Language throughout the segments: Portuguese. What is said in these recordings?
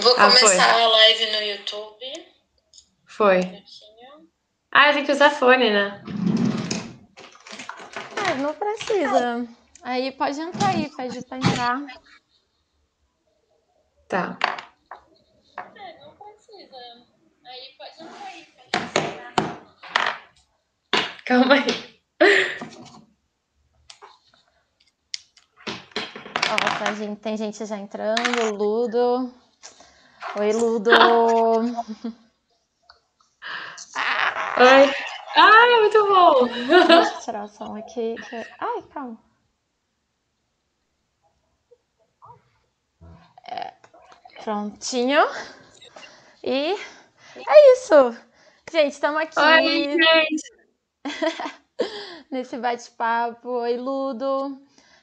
Vou Ah, começar foi. a live no YouTube. Foi. Minutinho. Ah, tem que usar fone, né? É, não precisa. Aí pode entrar aí, pede pra entrar. Tá. É, não precisa. Aí pode entrar aí. entrar. Calma aí. Ó, tá, gente, tem gente já entrando, Ludo. Oi, Ludo. Oi. Ai, muito bom. Deixa eu tirar o som aqui. Ai, calma. É, prontinho. E é isso. Gente, estamos aqui Oi, gente. nesse bate-papo. Oi, Ludo.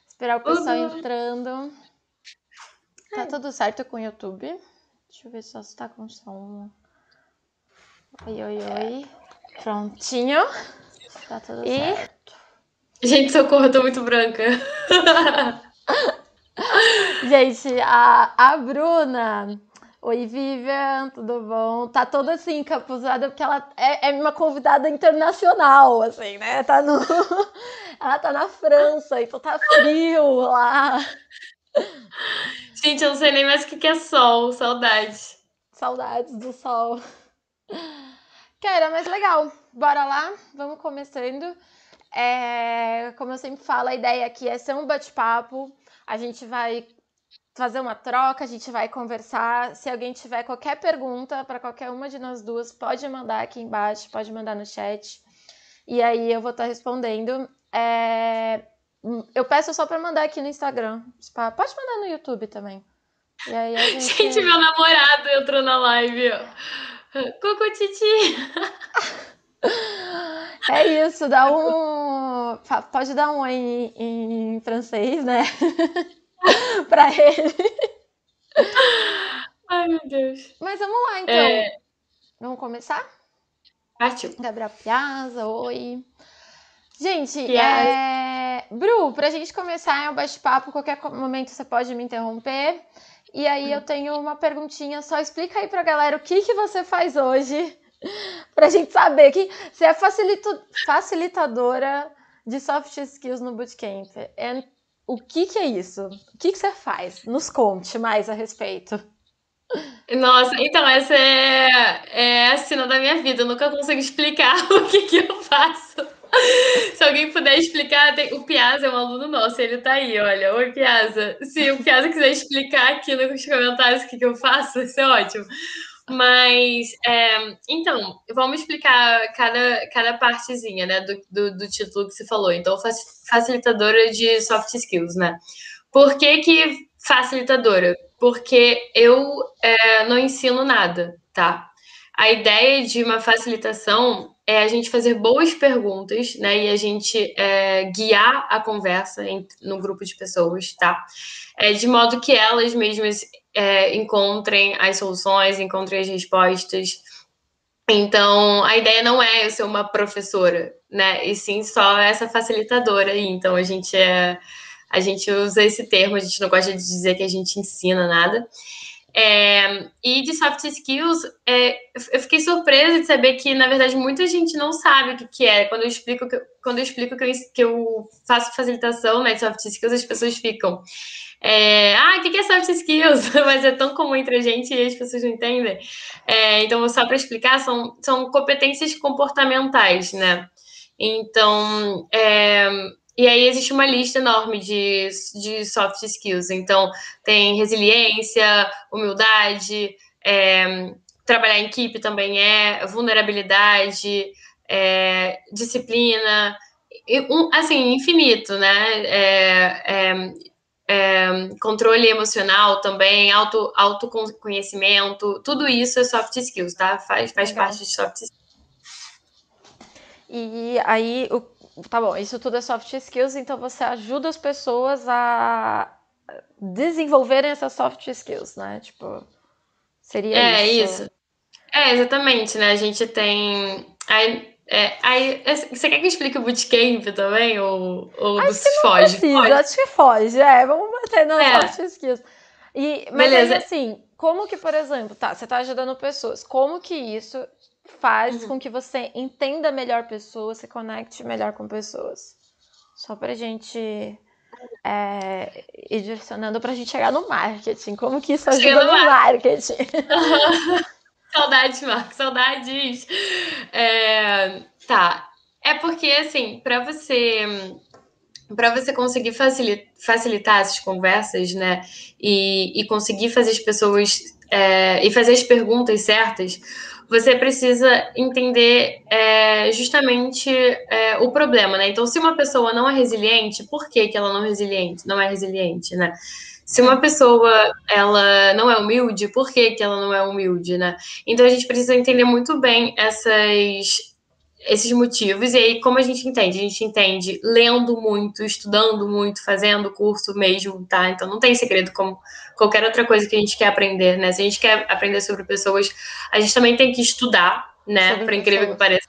Esperar o pessoal Ludo. entrando. Tá tudo certo com o YouTube? Deixa eu ver só se tá com som. Oi, oi, oi. Prontinho. Tá tudo E- certo. Gente, socorro, eu tô muito branca. Gente, a, a Bruna. Oi, Vivian, tudo bom? Tá toda assim, encapuzada, porque ela é, é uma convidada internacional, assim, né? Tá no... Ela tá na França, então tá frio lá. Gente, eu não sei nem mais o que é sol. Saudade. Saudades do sol. Cara, mas legal. Bora lá, vamos começando. É, como eu sempre falo, a ideia aqui é ser um bate-papo. A gente vai fazer uma troca, a gente vai conversar. Se alguém tiver qualquer pergunta para qualquer uma de nós duas, pode mandar aqui embaixo, pode mandar no chat. E aí eu vou estar respondendo. É, eu peço só para mandar aqui no Instagram. Spa. Pode mandar no YouTube também. Gente... Gente, meu namorado entrou na live. Cucu Titi. É isso, dá um. Pode dar um oi em, em francês, né? pra ele. Ai, meu Deus. Mas vamos lá, então. É, Vamos começar? partiu. Gabriel Piazza, oi. Gente, Piazza. é... Bru, pra gente começar é um bate-papo, qualquer momento você pode me interromper. E aí eu tenho uma perguntinha, só explica aí pra galera o que, que você faz hoje, pra gente saber que você é facilitadora de soft skills no Bootcamp. And o que, que é isso? O que, que você faz? Nos conte mais a respeito. Nossa, então essa é, é a cena da minha vida. Eu nunca consigo explicar o que, que eu faço. Se alguém puder explicar, tem- o Piazza é um aluno nosso, ele tá aí, olha. Oi, Piazza. Se o Piazza quiser explicar aqui nos comentários o que, que eu faço, vai ser ótimo. Mas, é, então, vamos explicar cada, cada partezinha, né, do, do, do título que você falou. Então, fac- facilitadora de soft skills, né? Por que que facilitadora? Porque eu é, não ensino nada, tá? A ideia de uma facilitação é a gente fazer boas perguntas, né? E a gente é, guiar a conversa em, no grupo de pessoas, tá? É, de modo que elas mesmas é, encontrem as soluções, encontrem as respostas. Então, a ideia não é eu ser uma professora, né? E sim só essa facilitadora aí. Então, a gente é a gente usa esse termo, a gente não gosta de dizer que a gente ensina nada. É, e de soft skills, é, eu fiquei surpresa de saber que, na verdade, muita gente não sabe o que, que é. Quando eu explico, que, quando eu, explico que, eu, que eu faço facilitação né, de soft skills, as pessoas ficam. É, ah, o que, que é soft skills? Mas é tão comum entre a gente e as pessoas não entendem. É, então, só para explicar, são, são competências comportamentais, né? Então, é, e aí existe uma lista enorme de, de soft skills. Então, tem resiliência, humildade, é, trabalhar em equipe também é, vulnerabilidade, é, disciplina, um, assim, infinito, né? É, controle emocional também, auto, autoconhecimento, tudo isso é soft skills, tá? Faz, faz parte de soft skills. E aí, o Tá bom, isso tudo é soft skills, então você ajuda as pessoas a desenvolverem essas soft skills, né? Tipo, seria é, isso. isso. É, exatamente, né? A gente tem. Aí, é, aí, você quer que eu explique o bootcamp também? Ou, ou acho que foge? Precisa, foge? Acho que foge, é. Vamos bater nas É. soft skills. E, mas aí, Beleza. assim, como que, por exemplo, tá, você tá ajudando pessoas, como que isso faz Uhum. com que você entenda melhor pessoas, se conecte melhor com pessoas? Só pra gente é, ir direcionando pra gente chegar no marketing. Como que isso Chega ajuda no no marketing? Saudades, Marco, saudades. É, tá. É porque, assim, para você para você conseguir facilitar, facilitar essas conversas, né, e, e conseguir fazer as pessoas é, e fazer as perguntas certas, você precisa entender é, justamente é, o problema, né? Então, se uma pessoa não é resiliente, por que, que ela não é resiliente? Não é resiliente, né? Se uma pessoa ela não é humilde, por que, que ela não é humilde, né? Então a gente precisa entender muito bem essas, esses motivos. E aí, como a gente entende? A gente entende lendo muito, estudando muito, fazendo curso mesmo, tá? Então não tem segredo como qualquer outra coisa que a gente quer aprender, né? Se a gente quer aprender sobre pessoas, a gente também tem que estudar, né? Por incrível que pareça,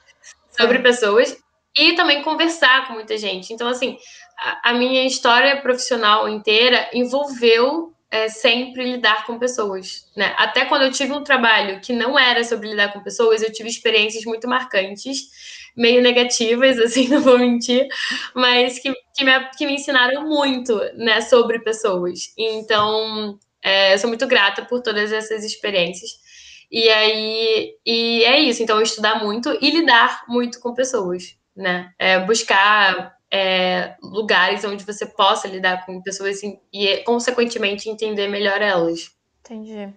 sobre pessoas e também conversar com muita gente. Então, assim, a, a minha história profissional inteira envolveu é, sempre lidar com pessoas, né? Até quando eu tive um trabalho que não era sobre lidar com pessoas, eu tive experiências muito marcantes, meio negativas, assim, não vou mentir, mas que, que, me, que me ensinaram muito, né, sobre pessoas. Então, é, eu sou muito grata por todas essas experiências. E aí, e é isso. Então, estudar muito e lidar muito com pessoas, né? É, buscar é, lugares onde você possa lidar com pessoas e, e, consequentemente, entender melhor elas. Entendi.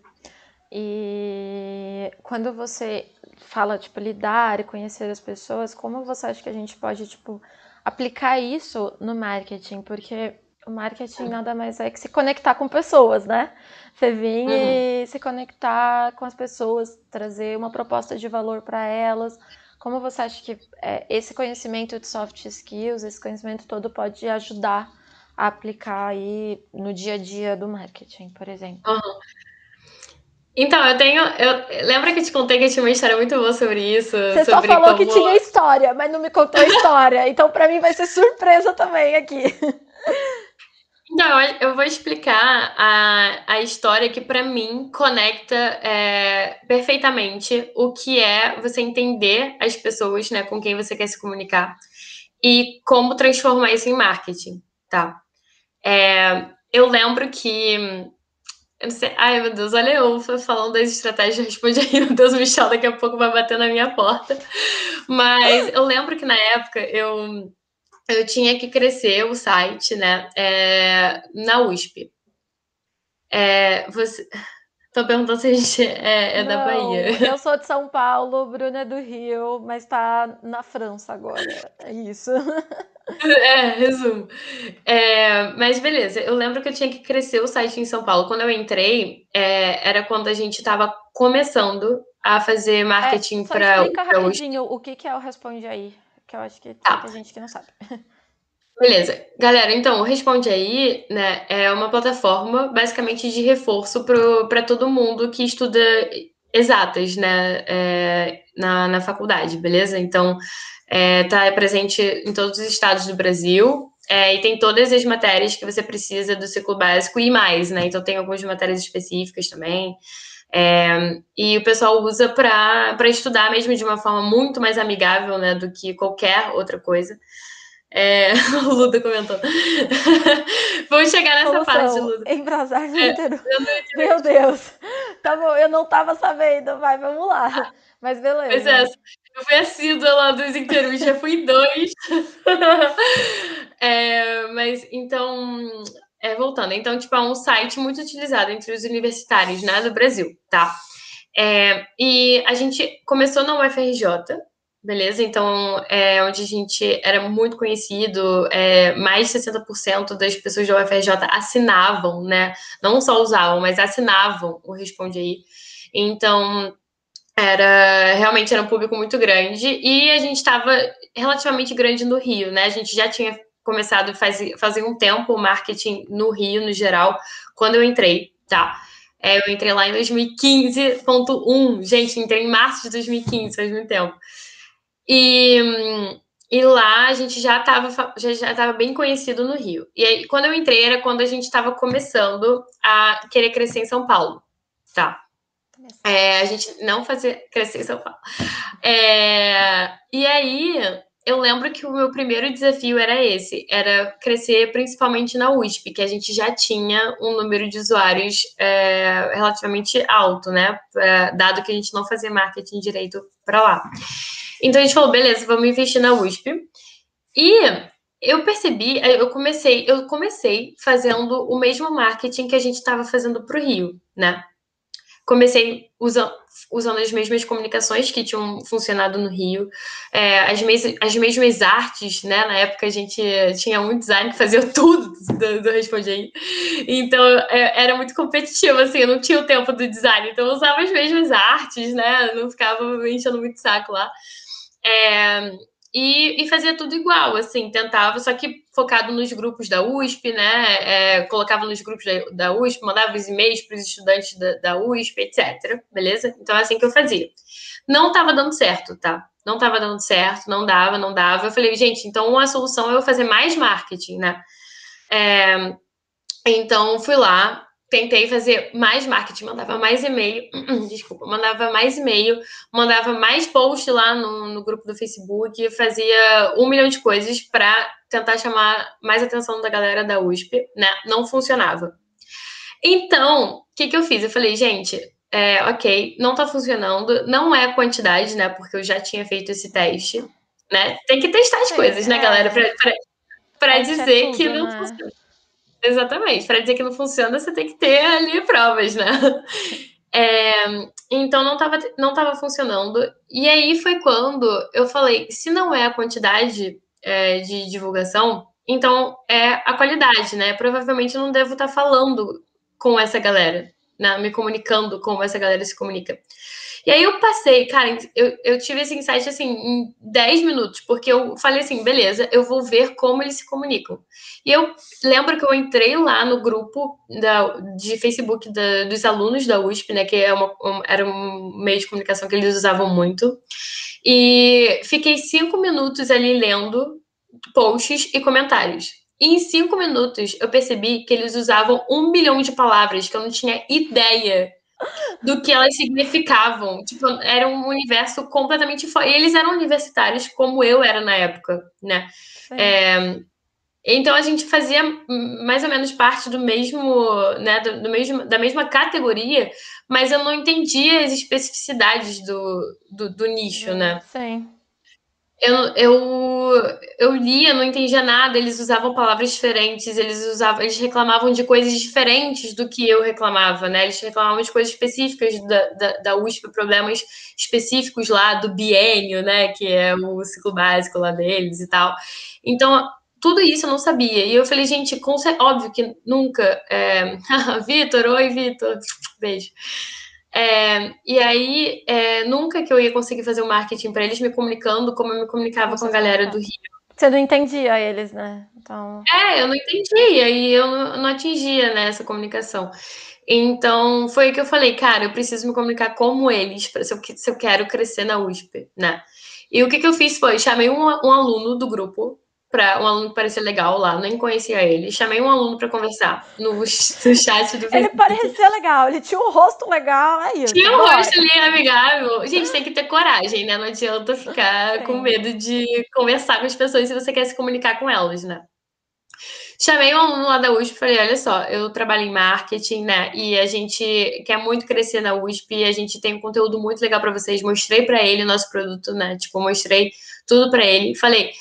E quando você fala, tipo, lidar e conhecer as pessoas, como você acha que a gente pode, tipo, aplicar isso no marketing? Porque o marketing nada mais é que se conectar com pessoas, né? Você vir uhum. e se conectar com as pessoas, trazer uma proposta de valor para elas. Como você acha que é, esse conhecimento de soft skills, esse conhecimento todo pode ajudar a aplicar aí no dia a dia do marketing, por exemplo? Uhum. Então, eu tenho. Eu, lembra que eu te contei que eu tinha uma história muito boa sobre isso? Você sobre só falou como... que tinha história, mas não me contou a história. então, para mim, vai ser surpresa também aqui. Então, eu vou explicar a, a história que, para mim, conecta é, perfeitamente o que é você entender as pessoas né, com quem você quer se comunicar e como transformar isso em marketing, tá? É, eu lembro que. Sei, ai, meu Deus, olha eu falando das estratégias, responde aí, meu Deus, o Michel daqui a pouco vai bater na minha porta. Mas eu lembro que na época eu eu tinha que crescer o site, né, é, na USP. É, você... Tô perguntando se a gente é, é Não, da Bahia. Eu sou de São Paulo, Bruna é do Rio, mas tá na França agora. É isso. É, resumo. É, mas beleza, eu lembro que eu tinha que crescer o site em São Paulo. Quando eu entrei, é, era quando a gente estava começando a fazer marketing é, para. Explica rapidinho o que, que é o Responde Aí, que eu acho que tem gente que não sabe. Beleza. Galera, então, o Responde Aí, né, é uma plataforma basicamente de reforço para todo mundo que estuda exatas, né, é, na, na faculdade, beleza? Então, é, tá presente em todos os estados do Brasil é, e tem todas as matérias que você precisa do ciclo básico e mais, né? Então, tem algumas matérias específicas também. É, e o pessoal usa para estudar mesmo de uma forma muito mais amigável, né, do que qualquer outra coisa. É, o Luda comentou. Vamos chegar nessa Solução, parte, Luda. Embrasar no É. Meu Deus. Tá bom, eu não tava sabendo, vai, vamos lá. Mas beleza. Pois é, eu fui assídua lá dos Interus, já fui dois. É, mas então, é, voltando, então, tipo, é um site muito utilizado entre os universitários, né, do Brasil, tá? É, e a gente começou na UFRJ, beleza? Então, é onde a gente era muito conhecido, é, mais de 60% das pessoas da UFRJ assinavam, né? Não só usavam, mas assinavam o Responde Aí. Então, era realmente era um público muito grande e a gente estava relativamente grande no Rio, né? A gente já tinha começado faz, fazia um tempo o marketing no Rio, no geral, quando eu entrei, tá? É, eu entrei lá em 2015.1, gente, entrei em março de 2015, faz muito tempo. E, e lá a gente já estava já, já tava bem conhecido no Rio. E aí, quando eu entrei, era quando a gente estava começando a querer crescer em São Paulo. Tá. É, a gente não fazia crescer em São Paulo. É, e aí, eu lembro que o meu primeiro desafio era esse, era crescer principalmente na USP, que a gente já tinha um número de usuários é, relativamente alto, né? É, dado que a gente não fazia marketing direito para lá. Então a gente falou, beleza, vamos investir na USP. E eu percebi, eu comecei, eu comecei fazendo o mesmo marketing que a gente estava fazendo para o Rio, né? Comecei usando, usando as mesmas comunicações que tinham funcionado no Rio, é, as, mes as mesmas artes, né? Na época a gente tinha um design que fazia tudo do, do. Então é, era muito competitivo, assim, eu não tinha o tempo do design, então eu usava as mesmas artes, né? Não ficava enchendo muito saco lá. É, e, e, fazia tudo igual, assim, tentava, só que focado nos grupos da USP, né? É, colocava nos grupos da, da, USP, mandava os e-mails para os estudantes da, da, USP, etc. Beleza? Então é assim que eu fazia. Não estava dando certo, tá? Não estava dando certo, não dava, não dava. Eu falei, gente, então a solução é eu fazer mais marketing, né? É, então fui lá, tentei fazer mais marketing, mandava mais e-mail, desculpa, mandava mais e-mail, mandava mais post lá no, no grupo do Facebook, fazia um milhão de coisas para tentar chamar mais atenção da galera da USP, né? Não funcionava. Então, o que, que eu fiz? Eu falei, gente, é, ok, não tá funcionando, não é a quantidade, né? Porque eu já tinha feito esse teste, né? Tem que testar as coisas, né, é. né, galera? Pra dizer tudo, que não né? funciona. Exatamente. Para dizer que não funciona, você tem que ter ali provas, né? É, então não estava não tava funcionando. E aí foi quando eu falei: se não é a quantidade é, de divulgação, então é a qualidade, né? Provavelmente eu não devo estar tá falando com essa galera, né? me comunicando como essa galera se comunica. E aí eu passei, cara, eu, eu tive esse insight assim em 10 minutos, porque eu falei assim, beleza, eu vou ver como eles se comunicam. E eu lembro que eu entrei lá no grupo da, de Facebook da, dos alunos da USP, né? Que é uma, um, era um meio de comunicação que eles usavam muito. E fiquei cinco minutos ali lendo posts e comentários. E em cinco minutos eu percebi que eles usavam um bilhão de palavras que eu não tinha ideia do que elas significavam. Tipo, era um universo completamente fora. E eles eram universitários, como eu era na época, né? É, então a gente fazia mais ou menos parte do mesmo, né, do, do, mesmo, da mesma categoria, mas eu não entendia as especificidades do, do, do nicho, né? Sim eu, eu, eu lia, não entendia nada, eles usavam palavras diferentes, eles usavam, eles reclamavam de coisas diferentes do que eu reclamava, né? Eles reclamavam de coisas específicas da, da, da USP, problemas específicos lá do biênio, né? Que é o ciclo básico lá deles e tal. Então, tudo isso eu não sabia. E eu falei, gente, óbvio que nunca. É... Vitor, oi, Vitor. Beijo. É, e aí, é, nunca que eu ia conseguir fazer o marketing para eles me comunicando como eu me comunicava com a galera do Rio. Você não entendia eles, né? Então... É, eu não entendia e eu não, atingia né, essa comunicação. Então, foi aí que eu falei, cara, eu preciso me comunicar como eles, se eu, se eu quero crescer na USP, né? E o que, que eu fiz foi, chamei um, um aluno do grupo, para um aluno que parecia legal lá, nem conhecia ele. Chamei um aluno para conversar no, no chat do Facebook. Ele parecia legal, ele tinha um rosto legal, é isso. Tinha um rosto ali amigável. Gente, tem que ter coragem, né? Não adianta ficar Sim. com medo de conversar com as pessoas se você quer se comunicar com elas, né? Chamei um aluno lá da USP e falei: olha só, eu trabalho em marketing, né? E a gente quer muito crescer na USP, e a gente tem um conteúdo muito legal para vocês. Mostrei para ele o nosso produto, né? Tipo, mostrei tudo para ele. Falei: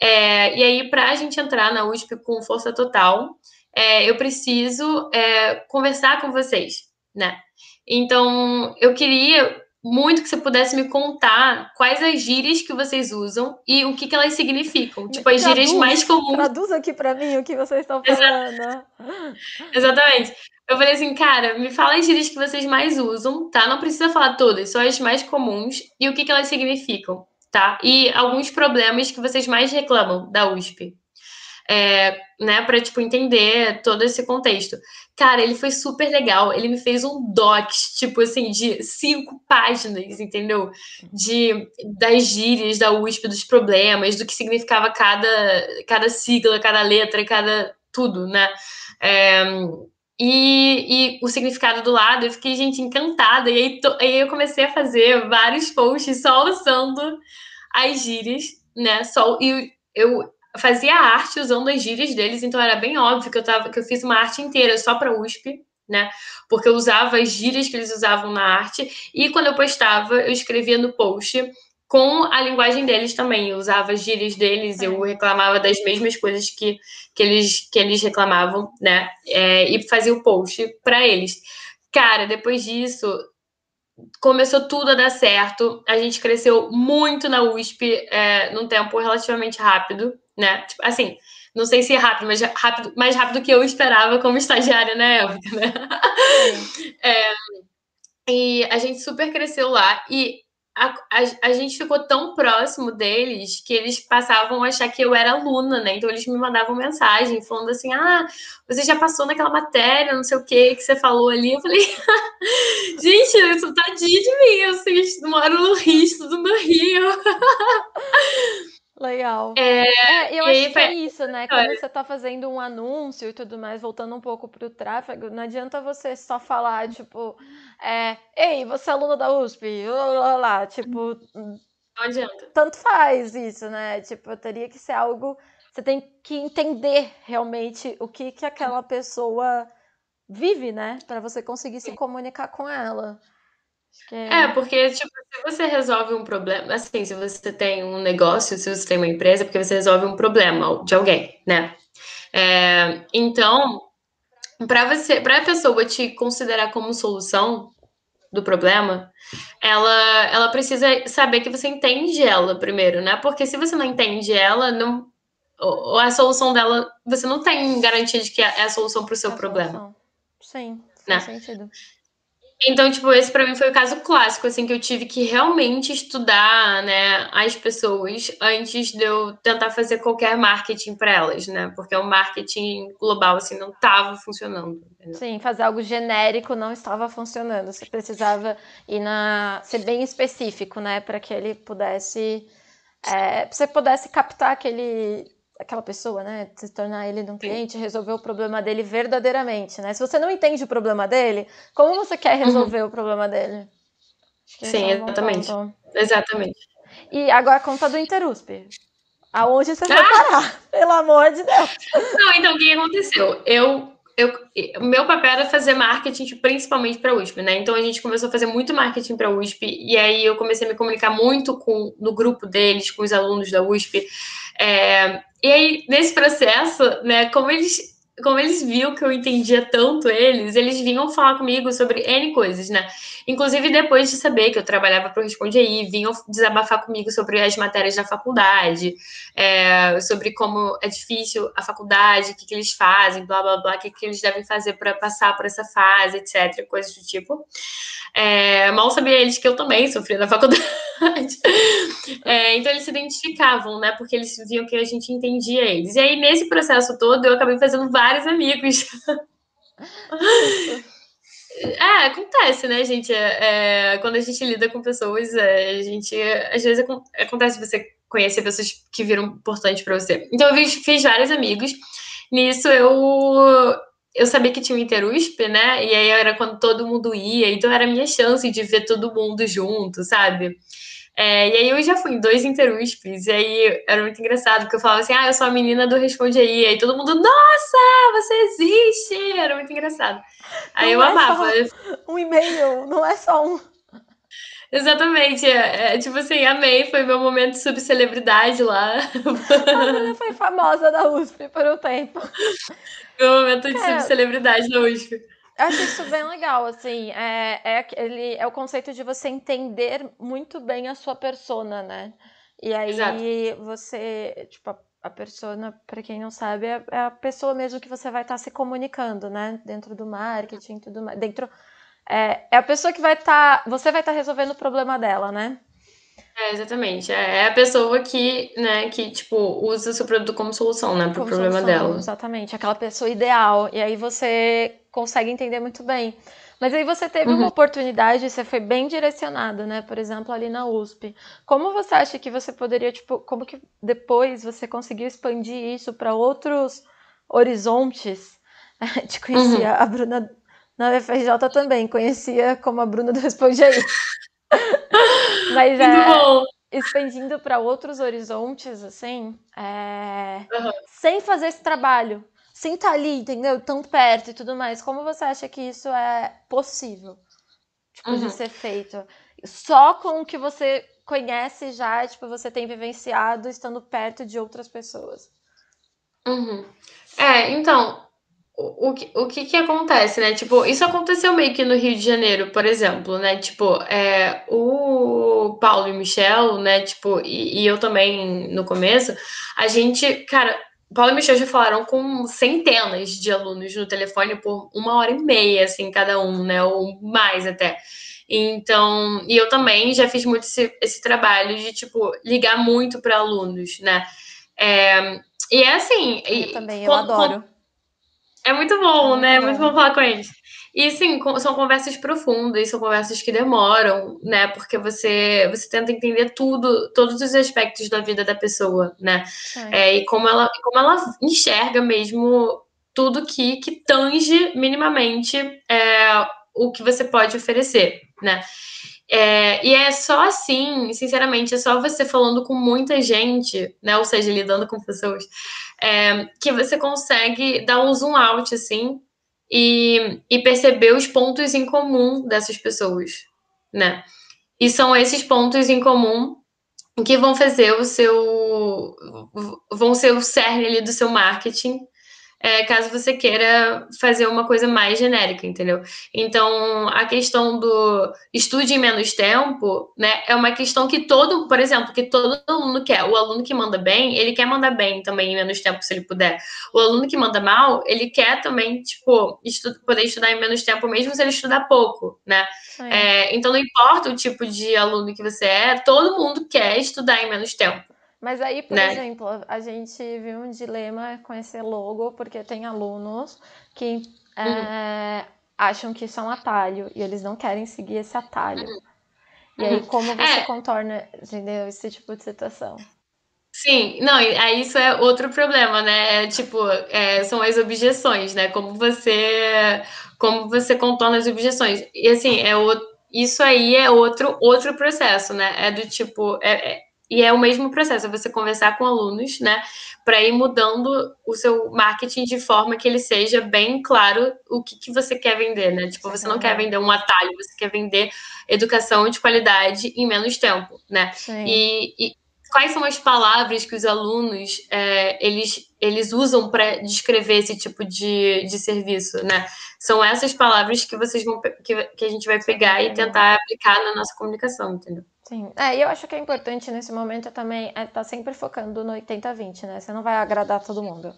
é, e aí, para a gente entrar na USP com força total, é, eu preciso é, conversar com vocês, né? Então, eu queria muito que você pudesse me contar quais as gírias que vocês usam e o que, que elas significam. Tipo, as traduz, gírias mais comuns. Traduz aqui para mim o que vocês estão falando. Exatamente. Eu falei assim, cara, me fala as gírias que vocês mais usam, tá? Não precisa falar todas, só as mais comuns e o que, que elas significam tá? E alguns problemas que vocês mais reclamam da USP. é, né, para tipo entender todo esse contexto. Cara, ele foi super legal. Ele me fez um docs, tipo assim, de cinco páginas, entendeu? De das gírias da USP, dos problemas, do que significava cada, cada sigla, cada letra, cada tudo, né? É, e, e, o significado do lado, eu fiquei, gente, encantada. E aí, to, aí eu comecei a fazer vários posts só usando as gírias, né? Só, e eu fazia arte usando as gírias deles, então era bem óbvio que eu, tava, que eu fiz uma arte inteira só para USP, né? Porque eu usava as gírias que eles usavam na arte, e quando eu postava, eu escrevia no post com a linguagem deles também. Eu usava as gírias deles, eu é. reclamava das mesmas coisas que, que, eles, que eles reclamavam, né? É, e fazia o post para eles. Cara, depois disso, começou tudo a dar certo. A gente cresceu muito na USP é, num tempo relativamente rápido, né? Tipo, assim, não sei se é rápido, mas rápido, mais rápido que eu esperava como estagiária na época, né? É, e a gente super cresceu lá. E a, a, a, gente ficou tão próximo deles que eles passavam a achar que eu era aluna, né? Então eles me mandavam mensagem falando assim: ah, você já passou naquela matéria, não sei o que que você falou ali. Eu falei, gente, isso tadinho de mim, eu sei, moro no Rio, estudo no Rio. Legal. É, é eu acho que é isso, né? Quando você está fazendo um anúncio e tudo mais, voltando um pouco para o tráfego, não adianta você só falar, tipo, é, ei, você é aluno da USP, lá, lá, lá, tipo. Não adianta. Tanto faz isso, né? Tipo, teria que ser algo. Você tem que entender realmente o que, que aquela pessoa vive, né? Para você conseguir se comunicar com ela. É... é, porque, tipo, se você resolve um problema, assim, se você tem um negócio, se você tem uma empresa, é porque você resolve um problema de alguém, né? É, então, para você, para a pessoa te considerar como solução do problema, ela, ela precisa saber que você entende ela primeiro, né? Porque se você não entende ela, não, ou a solução dela, você não tem garantia de que é a solução para o seu a problema. Solução. Sim, faz né? sentido. Então, tipo, esse para mim foi o caso clássico, assim, que eu tive que realmente estudar, né, as pessoas antes de eu tentar fazer qualquer marketing para elas, né? Porque o marketing global, assim, não estava funcionando. Entendeu? Sim, fazer algo genérico não estava funcionando. Você precisava ir na... ser bem específico, né, para que ele pudesse. É, você pudesse captar aquele aquela pessoa, né, se tornar ele um cliente, resolver o problema dele verdadeiramente, né? Se você não entende o problema dele, como você quer resolver uhum. o problema dele? Sim, é exatamente. Exatamente. E agora a conta do Interusp. Aonde você vai ah! parar? Pelo amor de Deus. Não, então o que aconteceu? Eu eu, meu papel era fazer marketing principalmente para a USP, né? Então a gente começou a fazer muito marketing para a USP e aí eu comecei a me comunicar muito com no grupo deles, com os alunos da USP. É, e aí nesse processo, né? Como eles como eles viam que eu entendia tanto eles, eles vinham falar comigo sobre N coisas, né? Inclusive, depois de saber que eu trabalhava para o Responde Aí, vinham desabafar comigo sobre as matérias da faculdade, é, sobre como é difícil a faculdade, o que, que eles fazem, blá, blá, blá, o que, que eles devem fazer para passar por essa fase, etc., coisas do tipo. É, mal sabia eles que eu também sofria na faculdade. É, então, eles se identificavam, né? Porque eles viam que a gente entendia eles. E aí, nesse processo todo, eu acabei fazendo vários amigos. É, acontece, né, gente? É, é, quando a gente lida com pessoas, é, a gente. Às vezes acontece você conhecer pessoas que viram importantes para você. Então, eu fiz vários amigos. Nisso, eu eu sabia que tinha o Interusp, né? E aí era quando todo mundo ia, então era a minha chance de ver todo mundo junto, sabe? É, e aí eu já fui em dois Interuspes, e aí era muito engraçado, porque eu falava assim, ah, eu sou a menina do Responde Aí, e aí todo mundo, nossa, você existe! Era muito engraçado. Aí não eu é amava. Um e-mail, não é só um. Exatamente, é, é, tipo assim, amei, foi meu momento de subcelebridade lá. A foi famosa da USP por um tempo. Meu momento de é. subcelebridade na USP. Eu acho isso bem legal, assim, é, é, ele, é o conceito de você entender muito bem a sua persona, né? E aí Exato. você, tipo, a, a persona, para quem não sabe, é, é, a pessoa mesmo que você vai estar tá se comunicando, né? Dentro do marketing, tudo mais, dentro é, é a pessoa que vai estar. Tá, você vai estar tá resolvendo o problema dela, né? É, exatamente. É é a pessoa que, né, que, tipo, usa o seu produto como solução, né, para o Como problema solução, dela. exatamente, aquela pessoa ideal. E aí você consegue entender muito bem. Mas aí você teve uma Uhum. oportunidade, você foi bem direcionado, né? Por exemplo, ali na USP. Como você acha que você poderia, tipo, como que depois você conseguiu expandir isso para outros horizontes? Te conhecia Uhum. a Bruna na UFRJ também, conhecia como a Bruna do Responde Aí. Mas é, expandindo para outros horizontes, assim, é, Aham. sem fazer esse trabalho, sem estar ali, entendeu? Tão perto e tudo mais. Como você acha que isso é possível, tipo, de Uhum. ser feito? Só com o que você conhece já, tipo, você tem vivenciado estando perto de outras pessoas. Uhum. É, então, o, o, que, o que que acontece, né? Tipo, isso aconteceu meio que no Rio de Janeiro, por exemplo, né? Tipo, é, o Paulo e o Michel, né? Tipo, e, e eu também no começo, a gente, cara, Paulo e Michel já falaram com centenas de alunos no telefone por uma hora e meia, assim, cada um, né? Ou mais até. Então, e eu também já fiz muito esse, esse trabalho de, tipo, ligar muito para alunos, né? É, e é assim. Eu e também, eu quando- adoro. É muito bom, É né? É muito bom. falar com eles. E sim, são conversas profundas, são conversas que demoram, né? Porque você, você tenta entender tudo, todos os aspectos da vida da pessoa, né? Sim. É, e como ela, como ela enxerga mesmo tudo que, que tange minimamente é, o que você pode oferecer, né? É, e é só assim, sinceramente, é só você falando com muita gente, né? Ou seja, lidando com pessoas, é, que você consegue dar um zoom out, assim, e, e perceber os pontos em comum dessas pessoas, né? E são esses pontos em comum que vão fazer o seu. vão ser o cerne ali do seu marketing, é, caso você queira fazer uma coisa mais genérica, entendeu? Então, a questão do estude em menos tempo, né, é uma questão que todo, por exemplo, que todo aluno quer. O aluno que manda bem, ele quer mandar bem também em menos tempo, se ele puder. O aluno que manda mal, ele quer também, tipo, estu poder estudar em menos tempo, mesmo se ele estudar pouco, né? Sim. É, então, não importa o tipo de aluno que você é, todo mundo quer estudar em menos tempo. Mas aí, por né? exemplo, a gente viu um dilema com esse logo, porque tem alunos que é, acham que isso é um atalho e eles não querem seguir esse atalho. E aí, como você É. contorna, entendeu? Esse tipo de situação. Sim, não, aí isso é outro problema, né? É, tipo, é, são as objeções, né? Como você, como você contorna as objeções. E assim, é o, isso aí é outro, outro processo, né? É do tipo, é, é- e é o mesmo processo, é você conversar com alunos, né? Para ir mudando o seu marketing de forma que ele seja bem claro o que, que você quer vender, né? Tipo, você não quer vender um atalho, você quer vender educação de qualidade em menos tempo, né? Sim. E, e quais são as palavras que os alunos é, eles, eles usam para descrever esse tipo de, de serviço, né? São essas palavras que vocês vão que, que a gente vai pegar e tentar aplicar na nossa comunicação, entendeu? Sim. É, e eu acho que é importante nesse momento também é estar sempre focando no 80-20, né? Você não vai agradar todo mundo.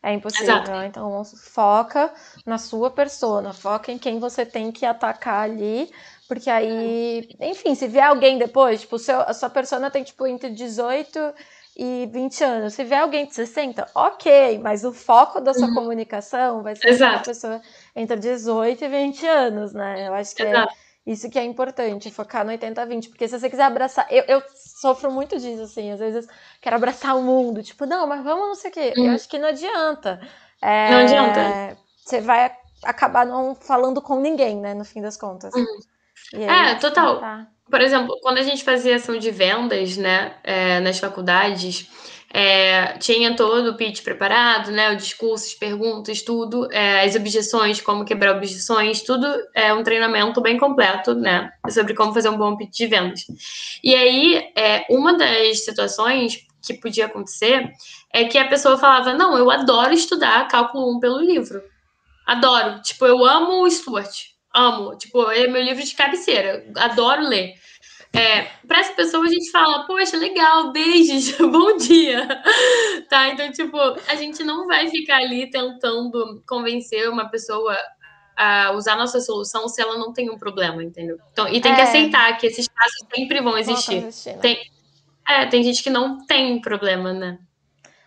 É impossível. Exato. Então, foca na sua persona, foca em quem você tem que atacar ali, porque aí, enfim, se vier alguém depois, tipo, seu, a sua persona tem, tipo, entre 18 e 20 anos. Se vier alguém de 60, ok, mas o foco da sua comunicação vai ser uma Exato. pessoa entre 18 e 20 anos, né? Eu acho que é isso que é importante, focar no 80-20. Porque se você quiser abraçar. Eu, eu sofro muito disso, assim. Às vezes quero abraçar o mundo. Tipo, não, mas vamos não sei o quê. Eu Uhum. acho que não adianta. É, Não adianta. Você vai acabar não falando com ninguém, né? No fim das contas. E aí, É, total. tá. Por exemplo, quando a gente fazia ação de vendas, né, é, nas faculdades, é, tinha todo o pitch preparado, né, o discurso, as perguntas, tudo, é, as objeções, como quebrar objeções, tudo é um treinamento bem completo, né, sobre como fazer um bom pitch de vendas. E aí, é, uma das situações que podia acontecer é que a pessoa falava, não, eu adoro estudar cálculo 1 pelo livro. Adoro. Tipo, eu amo o Stuart. Amo. Tipo, é meu livro de cabeceira. Adoro ler. É, para essa pessoa a gente fala, poxa, legal, beijos, bom dia. Tá? Então, tipo, a gente não vai ficar ali tentando convencer uma pessoa a usar nossa solução se ela não tem um problema, entendeu? Então, e tem É. que aceitar que esses casos sempre vão existir. né? Tem, é, tem gente que não tem problema, né?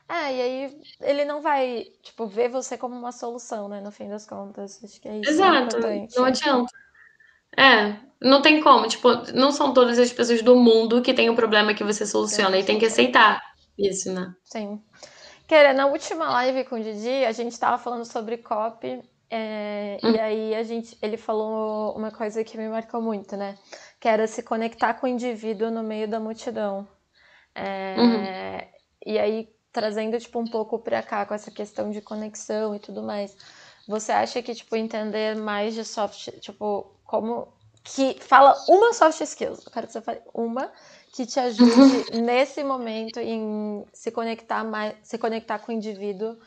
É, e aí ele não vai, tipo, ver você como uma solução, né? No fim das contas. Acho que é isso é Exato, importante. não adianta. É, não tem como, tipo, não são todas as pessoas do mundo que têm um problema que você soluciona, e tem que aceitar isso, né? Sim. Queira, na última live com o Didi, a gente tava falando sobre copy, é, Hum. e aí a gente, ele falou uma coisa que me marcou muito, né? Que era se conectar com o indivíduo no meio da multidão. É, Uhum. E aí, trazendo, tipo, um pouco pra cá, com essa questão de conexão e tudo mais. Você acha que, tipo, entender mais de soft, tipo, como que fala uma soft skills, eu quero que você fale uma que te ajude nesse momento em se conectar mais, se conectar com o indivíduo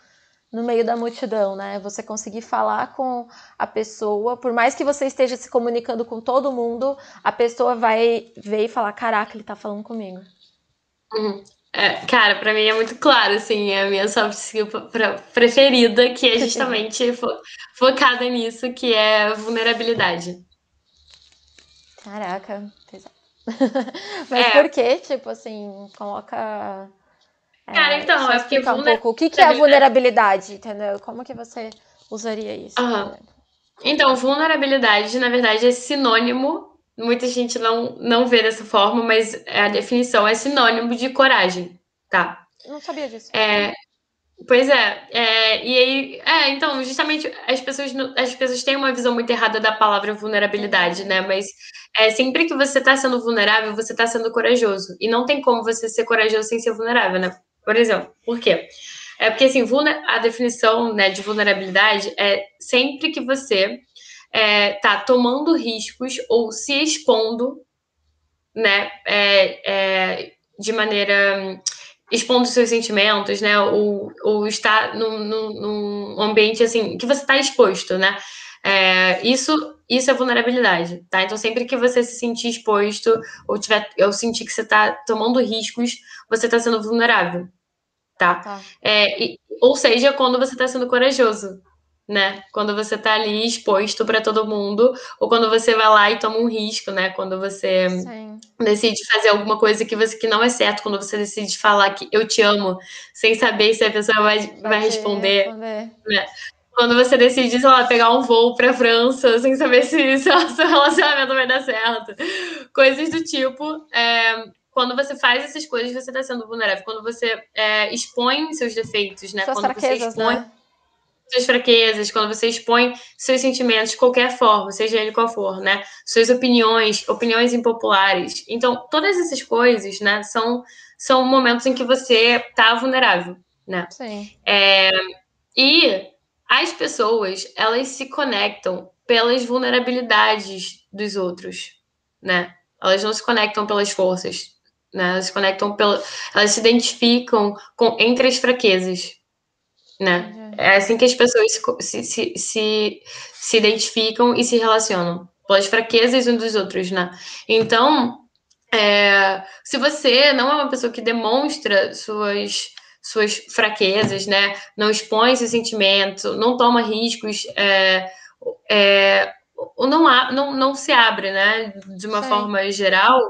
no meio da multidão, né? Você conseguir falar com a pessoa, por mais que você esteja se comunicando com todo mundo, a pessoa vai ver e falar: "Caraca, ele tá falando comigo". Uhum. É, cara, pra mim é muito claro, assim, é a minha soft skill preferida, que é justamente fo- focada nisso, que é vulnerabilidade. Caraca, pesado. Mas É. por que, tipo assim, coloca é, Cara, então, é porque um vulner- pouco o que, que é a vulnerabilidade, entendeu? Como que você usaria isso? Exemplo? Então, vulnerabilidade, na verdade, é sinônimo, muita gente não, não vê dessa forma, mas a definição é sinônimo de coragem, tá? Não sabia disso. É, pois é, é, e aí, é, então, justamente as pessoas, as pessoas têm uma visão muito errada da palavra vulnerabilidade, né? Mas é, sempre que você tá sendo vulnerável, você tá sendo corajoso. E não tem como você ser corajoso sem ser vulnerável, né? Por exemplo, por quê? É porque, assim, a definição né, de vulnerabilidade é sempre que você é, tá tomando riscos ou se expondo, né, é, é, de maneira expondo seus sentimentos, né? Ou, ou estar num, num, num ambiente assim que você está exposto, né? É, isso, isso é vulnerabilidade, tá? Então sempre que você se sentir exposto ou tiver, eu sentir que você está tomando riscos, você está sendo vulnerável, tá? Tá. É, e- ou seja, quando você está sendo corajoso, né? Quando você está ali exposto para todo mundo, ou quando você vai lá e toma um risco, né? Quando você Sim. decide fazer alguma coisa que você que não é certo, quando você decide falar que eu te amo, sem saber se a pessoa vai, vai te responder. responder. Quando você decide, sei lá, pegar um voo pra França, sem saber se se o seu relacionamento vai dar certo. Coisas do tipo. é, quando você faz essas coisas, você tá sendo vulnerável. Quando você é, expõe seus defeitos, né? Suas quando você expõe né? Suas fraquezas, quando você expõe seus sentimentos de qualquer forma, seja ele qual for, né? Suas opiniões, opiniões impopulares. Então, todas essas coisas, né, são, são momentos em que você tá vulnerável, né? Sim. E as pessoas, elas se conectam pelas vulnerabilidades dos outros, né? Elas não se conectam pelas forças, né? Elas se conectam pela, elas se identificam com entre as fraquezas, né? É assim que as pessoas se, se, se, se, identificam e se relacionam, pelas fraquezas uns dos outros, né? Então, é, se você não é uma pessoa que demonstra suas, suas fraquezas, né? Não expõe seus sentimentos, não toma riscos, é, é, ou não, não, não se abre, né? De uma Sim. forma geral,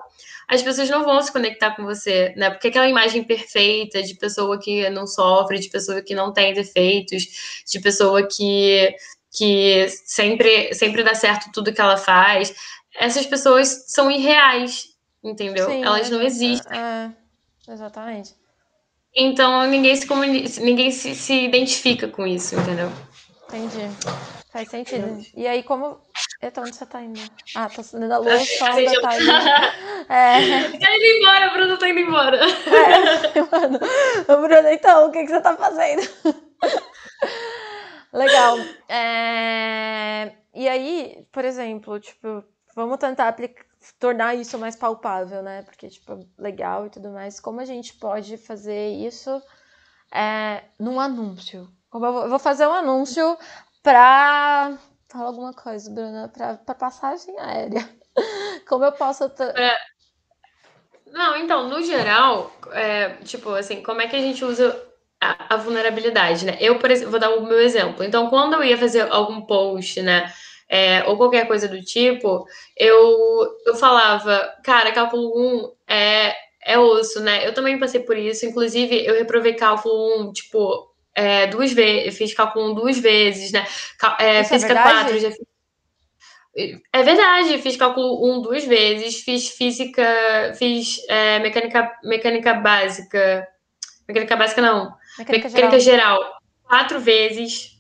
as pessoas não vão se conectar com você, né? Porque aquela imagem perfeita de pessoa que não sofre, de pessoa que não tem defeitos, de pessoa que, que sempre, sempre dá certo tudo que ela faz, essas pessoas são irreais, entendeu? Sim, Elas não é- existem. É, exatamente. Então ninguém se comuni- ninguém se, se identifica com isso, entendeu? Entendi. Faz sentido. E aí, como. Eita, onde você tá indo? Ah, tô acendendo a luz, só Assim, já- detalhe. É. Tá indo embora, a Bruna tá indo embora. É, mano. Ô, Bruno, então, o que, que você tá fazendo? Legal. É, E aí, por exemplo, tipo, vamos tentar aplicar, tornar isso mais palpável, né? Porque, tipo, legal e tudo mais. Como a gente pode fazer isso é, num anúncio? Como eu vou fazer um anúncio pra. Fala alguma coisa, Bruna, pra passagem aérea. Como eu posso. tra- Não, então, no geral, é, tipo, assim, como é que a gente usa a, a vulnerabilidade, né? Eu, por exemplo, vou dar o meu exemplo. Então, quando eu ia fazer algum post, né? É, ou qualquer coisa do tipo, eu, eu falava, cara, cálculo 1 é, é osso, né? Eu também passei por isso. Inclusive, eu reprovei cálculo 1, tipo, é, duas vezes, fiz cálculo 1 duas vezes, né? É, física é 4, já fiz. É verdade, fiz cálculo 1 duas vezes, fiz física, fiz é, mecânica, mecânica básica. Mecânica básica não. Mecânica, mecânica geral. geral. quatro vezes.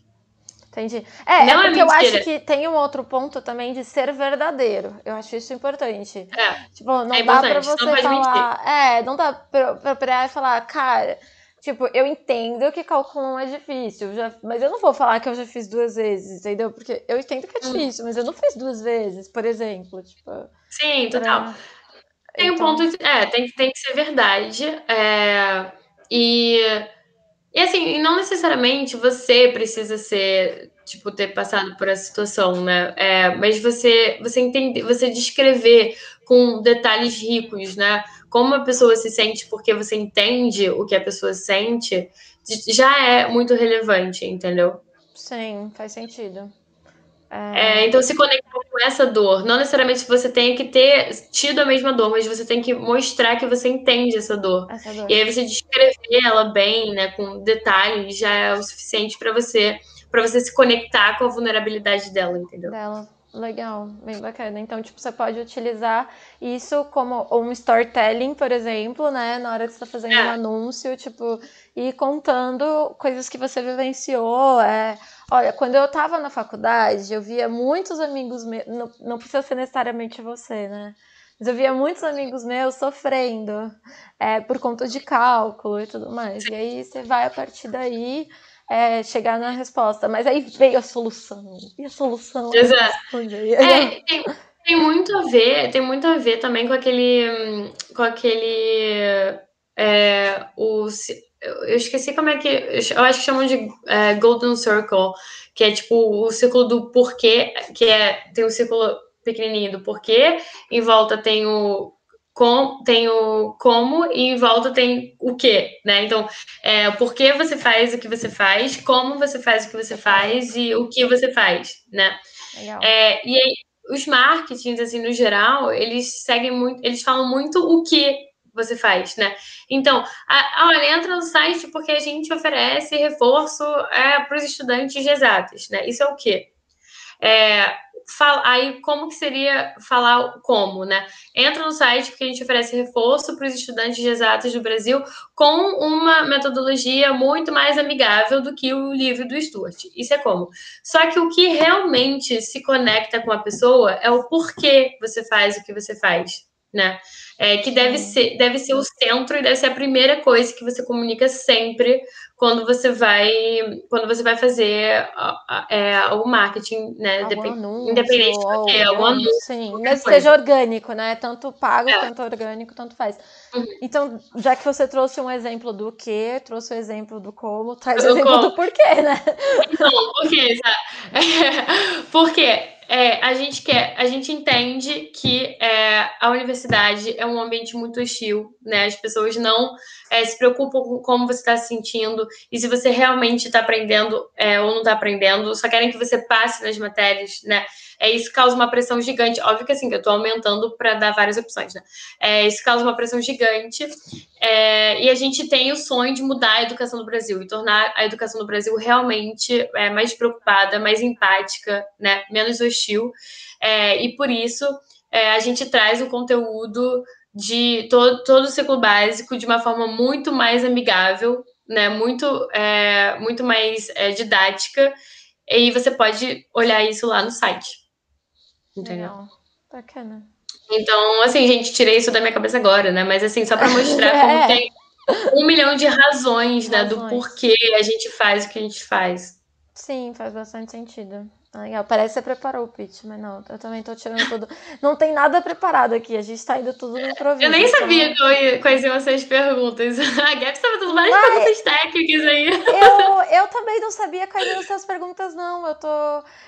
Entendi. É, não é porque é eu acho que tem um outro ponto também de ser verdadeiro. Eu acho isso importante. É. Tipo, não é dá pra você falar. Mentir. É, não dá pra, pra, pra falar, cara Tipo, eu entendo que cálculo 1 é difícil, já, mas eu não vou falar que eu já fiz duas vezes, entendeu? Porque eu entendo que é hum. difícil, mas eu não fiz duas vezes, por exemplo. Tipo, Sim, total. Pra... Tem então... um ponto. É, tem, tem que ser verdade. É, e, e assim, não necessariamente você precisa ser, tipo, ter passado por essa situação, né? É, mas você, você entender, você descrever com detalhes ricos, né? Como a pessoa se sente porque você entende o que a pessoa sente, já é muito relevante, entendeu? Sim, faz sentido. É... É, então se conectar com essa dor. Não necessariamente você tenha que ter tido a mesma dor, mas você tem que mostrar que você entende essa dor. Essa dor. E aí você descrever ela bem, né, com detalhes, já é o suficiente para você para você se conectar com a vulnerabilidade dela, entendeu? Dela. Legal, bem bacana. Então, tipo, você pode utilizar isso como um storytelling, por exemplo, né? Na hora que você está fazendo é. um anúncio, tipo, e contando coisas que você vivenciou. É... Olha, quando eu estava na faculdade, eu via muitos amigos meus, não, não precisa ser necessariamente você, né? Mas eu via muitos amigos meus sofrendo é, por conta de cálculo e tudo mais. E aí você vai a partir daí é, chegar na resposta. Mas aí veio a solução. E a solução? Exato. É, tem, tem, muito a ver, tem muito a ver também com aquele. Com aquele. É, o, eu esqueci como é que. Eu acho que chamam de é, Golden Circle, que é tipo o círculo do porquê, que é. Tem o círculo pequenininho do porquê, em volta tem o com, tem o como e em volta tem o que, né? Então, é, por que você faz o que você faz, como você faz o que você faz e o que você faz, né? É, e aí, os marketings, assim, no geral, eles seguem muito, eles falam muito o que você faz, né? Então, a, olha, entra no site porque a gente oferece reforço é, para os estudantes de exatas, né? Isso é o quê? É, fala, aí como que seria falar como, né? Entra no site porque a gente oferece reforço para os estudantes de exatas do Brasil com uma metodologia muito mais amigável do que o livro do Stuart. Isso é como. Só que o que realmente se conecta com a pessoa é o porquê você faz o que você faz, né? É, que deve ser, deve ser o centro e deve ser a primeira coisa que você comunica sempre quando você vai quando você vai fazer é, o marketing, né? Algum anúncio, independente do que, algum anúncio. Sim, mas coisa. seja orgânico, né? Tanto pago é. quanto orgânico, tanto faz. Uhum. Então, já que você trouxe um exemplo do que, trouxe o um exemplo do como, traz o exemplo como. do porquê, né? Então, por quê? Por quê? É, a gente quer, a gente entende que é, a universidade é um ambiente muito hostil, né? As pessoas não é, se preocupam com como você está se sentindo e se você realmente está aprendendo é, ou não está aprendendo, só querem que você passe nas matérias, né? É, isso causa uma pressão gigante. Óbvio que assim, eu estou aumentando para dar várias opções, né? É, isso causa uma pressão gigante. É, e a gente tem o sonho de mudar a educação do Brasil e tornar a educação do Brasil realmente é, mais preocupada, mais empática, né? Menos hostil. É, e por isso é, a gente traz o conteúdo de todo, todo o ciclo básico de uma forma muito mais amigável, né? Muito, é, muito mais é, didática. E você pode olhar isso lá no site. Entendeu? Legal. Bacana. Então, assim, gente, tirei isso da minha cabeça agora, né? Mas assim, só para mostrar é. como tem um milhão de razões, razões, né? Do porquê a gente faz o que a gente faz. Sim, faz bastante sentido. Ah, legal, parece que você preparou o pitch, mas não, eu também tô tirando tudo. Não tem nada preparado aqui, a gente tá indo tudo no improviso. Eu nem então sabia então... quais iam ser as perguntas. A Gap estava tudo mais mas... perguntas técnicas aí. Eu, eu também não sabia quais eram as perguntas, não. Eu tô.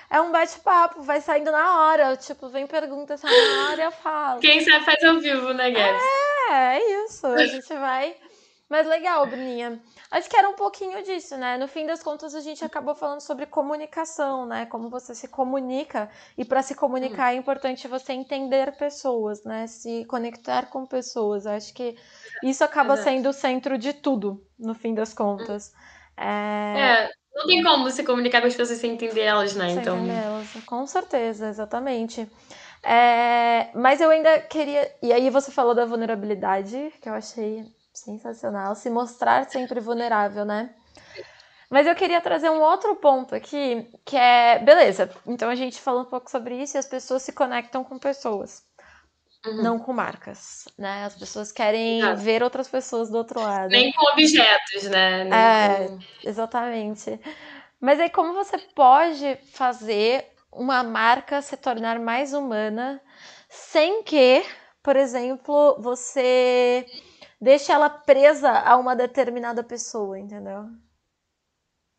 É um bate-papo, vai saindo na hora. Tipo, vem perguntas na hora e eu falo. Quem sabe faz ao vivo, né, Gap? É, é isso. A gente vai Mas legal, Bruninha. Acho que era um pouquinho disso, né? No fim das contas, a gente acabou falando sobre comunicação, né? Como você se comunica. E para se comunicar é importante você entender pessoas, né? Se conectar com pessoas. Acho que isso acaba Exato. sendo o centro de tudo, no fim das contas. É, É, não tem como se comunicar com as pessoas sem entender elas, né? sem Então, entendê-las. Com certeza, exatamente. É, mas eu ainda queria. E aí você falou da vulnerabilidade, que eu achei sensacional. Se mostrar sempre vulnerável, né? Mas eu queria trazer um outro ponto aqui, que é. Beleza, então a gente falou um pouco sobre isso e as pessoas se conectam com pessoas, uhum. não com marcas, né? As pessoas querem ver outras pessoas do outro lado. nem com objetos, né? Nem É. com- Exatamente. Mas aí, como você pode fazer uma marca se tornar mais humana sem que, por exemplo, você deixe ela presa a uma determinada pessoa, entendeu?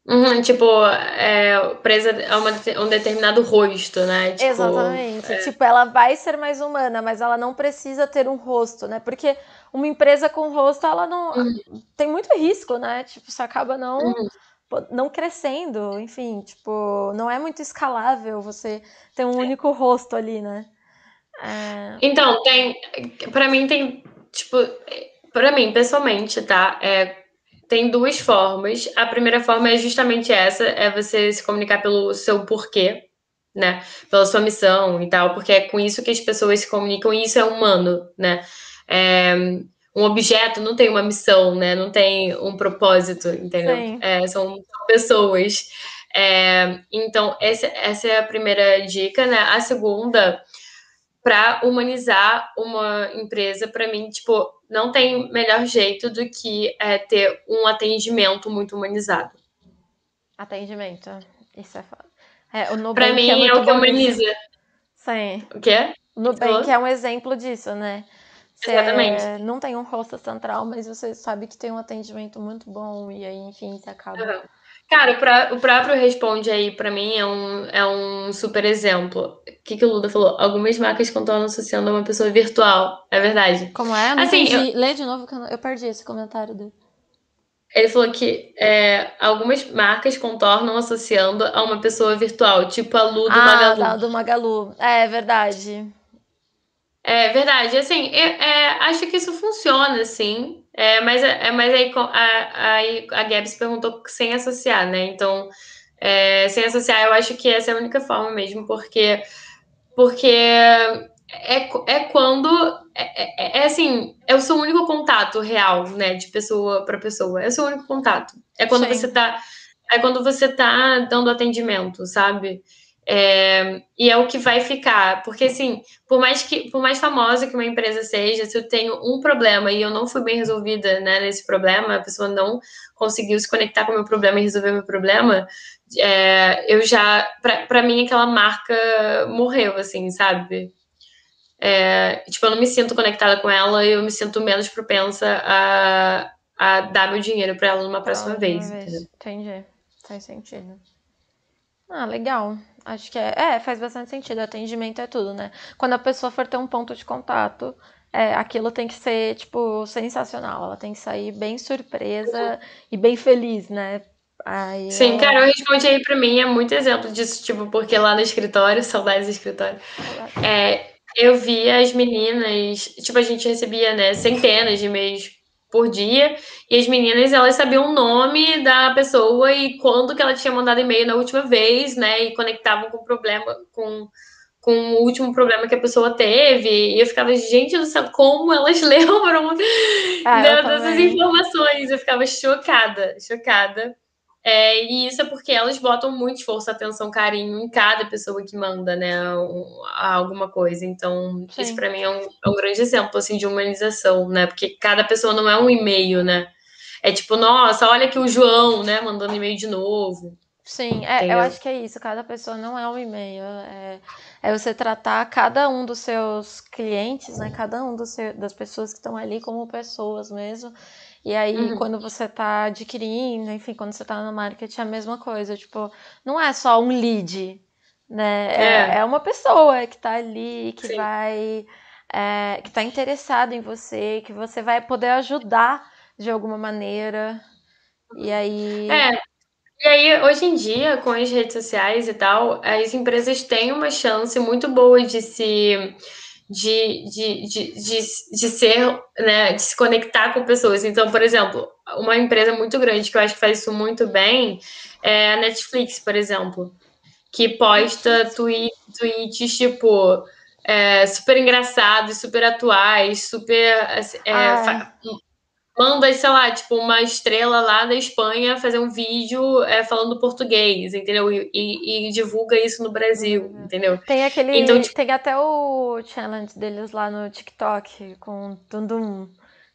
Uhum, tipo, é, presa a uma um determinado rosto, né? Tipo, Exatamente. Tipo, ela vai ser mais humana, mas ela não precisa ter um rosto, né? Porque uma empresa com rosto, ela não. Tem muito risco, né? Tipo, você acaba não. Uhum. Não crescendo, enfim, tipo, não é muito escalável você ter um único rosto ali, né? É, Então, tem. Pra mim, tem. Tipo, pra mim, pessoalmente, tá? É, tem duas formas. A primeira forma é justamente essa: é você se comunicar pelo seu porquê, né? Pela sua missão e tal, porque é com isso que as pessoas se comunicam e isso é humano, né? É, um objeto não tem uma missão, né? Não tem um propósito, entendeu? É, são pessoas. É, então, essa, essa é a primeira dica, né? A segunda para humanizar uma empresa, para mim, tipo, não tem melhor jeito do que é, ter um atendimento muito humanizado. atendimento. Isso é foda. É, o Nubank Para mim é é, o que humaniza. Sim. O quê? O Nubank é um exemplo disso, né? Você Exatamente. não tem um rosto central, mas você sabe que tem um atendimento muito bom e aí, enfim, você acaba. Uhum. Cara, o, pró- o próprio Responde aí, para mim, é um, é um super exemplo. O que, que o Luda falou? Algumas marcas contornam associando a uma pessoa virtual. É verdade. Como é? Eu não Assim, entendi. Lê de novo que eu, eu perdi esse comentário dele. Ele falou que é, algumas marcas contornam associando a uma pessoa virtual, tipo a Lu do ah, Magalu. da- do Magalu. É verdade. É verdade, assim, é- é, acho que isso funciona, assim, é, mas, é, mas aí a, aí a Gabs perguntou sem associar, né? Então, é, sem associar, eu acho que essa é a única forma mesmo, porque, porque é, é quando, é, é- é assim, é o seu único contato real, né, de pessoa para pessoa, é o seu único contato. É quando Sim. você tá, é quando você tá dando atendimento, sabe? É, e é o que vai ficar, porque assim, por mais que, por mais famosa que uma empresa seja, se eu tenho um problema e eu não fui bem resolvida, né, nesse problema, a pessoa não conseguiu se conectar com o meu problema e resolver meu problema, é, eu já, pra, pra mim, aquela marca morreu, assim, sabe? É, tipo, eu não me sinto conectada com ela e eu me sinto menos propensa a, a dar meu dinheiro pra ela numa próxima Próxima vez. entendeu? Entendi. Faz sentido. Ah, legal. Acho que é. É, faz bastante sentido. Atendimento é tudo, né? Quando a pessoa for ter um ponto de contato, é, aquilo tem que ser, tipo, sensacional. Ela tem que sair bem surpresa e bem feliz, né? Aí Sim, cara, eu respondi aí pra mim, é muito exemplo disso, tipo, porque lá no escritório, saudades do escritório, é, eu via as meninas, tipo, a gente recebia, né, centenas de e-mails por dia, e as meninas, elas sabiam o nome da pessoa e quando que ela tinha mandado e-mail na última vez, né, e conectavam com o problema, com, com o último problema que a pessoa teve, e eu ficava, gente do céu, como elas lembram Ah, dessas informações, eu ficava chocada, chocada. É, e isso é porque elas botam muito esforço, atenção, carinho em cada pessoa que manda, né, um- alguma coisa. Então, Sim. isso para mim é um, é um grande exemplo, assim, de humanização, né? Porque cada pessoa não é um e-mail, né? É tipo, nossa, olha aqui o João, né, mandando e-mail de novo. Sim, é, eu acho que é isso. Cada pessoa não é um e-mail. É, é você tratar cada um dos seus clientes, né? Cada um seu- das pessoas que estão ali como pessoas mesmo. E aí, Uhum. quando você tá adquirindo, enfim, quando você tá no marketing, é a mesma coisa. Tipo, não é só um lead, né? É, É. é uma pessoa que tá ali, que Sim. vai. é, que tá interessada em você, que você vai poder ajudar de alguma maneira. E aí. É. E aí, hoje em dia, com as redes sociais e tal, as empresas têm uma chance muito boa de se de, de, de, de, de ser, né, de se conectar com pessoas. Então, por exemplo, uma empresa muito grande que eu acho que faz isso muito bem é a Netflix, por exemplo, que posta tweet, tweets tipo é, super engraçados, super atuais, super é, Ah, manda, sei lá, tipo, uma estrela lá da Espanha fazer um vídeo é, falando português, entendeu? E, e- e divulga isso no Brasil, Uhum. entendeu? tem aquele. Então, tipo- Tem até o challenge deles lá no TikTok com o Dundum,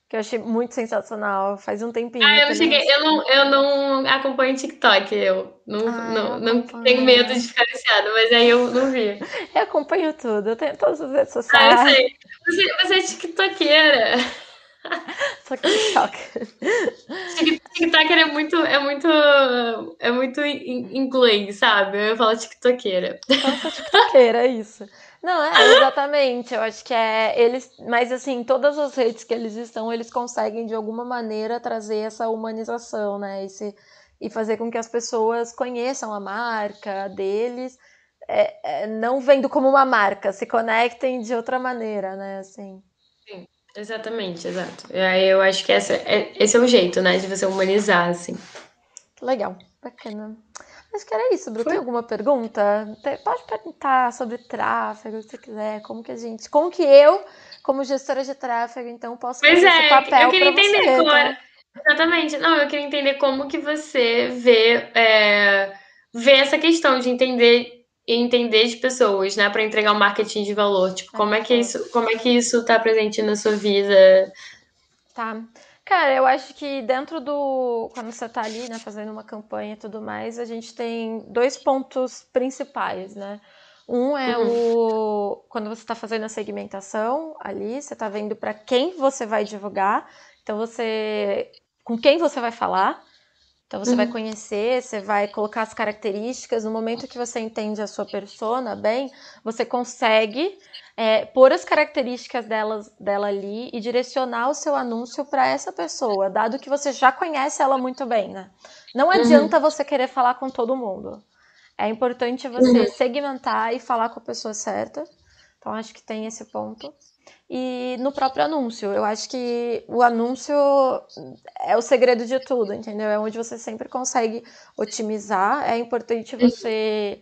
que eu achei muito sensacional. Faz um tempinho. Ah, eu não cheguei, eu não, eu não acompanho TikTok, eu não, Ah, não, eu não tenho medo de ficar viciada, mas aí eu não vi. Eu acompanho tudo, eu tenho todas as redes Ah, eu sociais. sei. Você, você é tiktokeira. Só que TikTok. Tik- TikToker é muito, é muito, é muito in- inglês, sabe? Eu falo tiktokeira. Sou tiktokeira, é isso. Não, é, exatamente. Eu acho que é eles. Mas, assim, todas as redes que eles estão, eles conseguem, de alguma maneira, trazer essa humanização, né? Esse, e fazer com que as pessoas conheçam a marca deles, é, é, não vendo como uma marca, se conectem de outra maneira, né? Assim. Exatamente, exato. Aí eu acho que essa, é, esse é o jeito, né, de você humanizar, assim. Legal, bacana. Acho que era isso, Bru. Foi. Tem alguma pergunta? Pode perguntar sobre tráfego, se você quiser. Como que a gente. Como que eu, como gestora de tráfego, então, posso Pois fazer é, esse papel eu queria entender você, como tá? era- Exatamente. Não, eu queria entender como que você vê, é, vê essa questão de entender entender de pessoas, né, para entregar um marketing de valor. Tipo, como é que isso, como é que isso tá presente na sua vida? Tá. Cara, eu acho que dentro do. Quando você tá ali, né, fazendo uma campanha e tudo mais, a gente tem dois pontos principais, né? Um é o. Quando você está fazendo a segmentação ali, você está vendo para quem você vai divulgar. Então você. Com quem você vai falar. Então você vai Uhum. conhecer, você vai colocar as características. No momento que você entende a sua persona bem, você consegue é, pôr as características delas, dela ali e direcionar o seu anúncio para essa pessoa, dado que você já conhece ela muito bem, né? Não adianta você querer falar com todo mundo. É importante você segmentar e falar com a pessoa certa. Então, acho que tem esse ponto. E no próprio anúncio, eu acho que o anúncio é o segredo de tudo, entendeu? É onde você sempre consegue otimizar. É importante você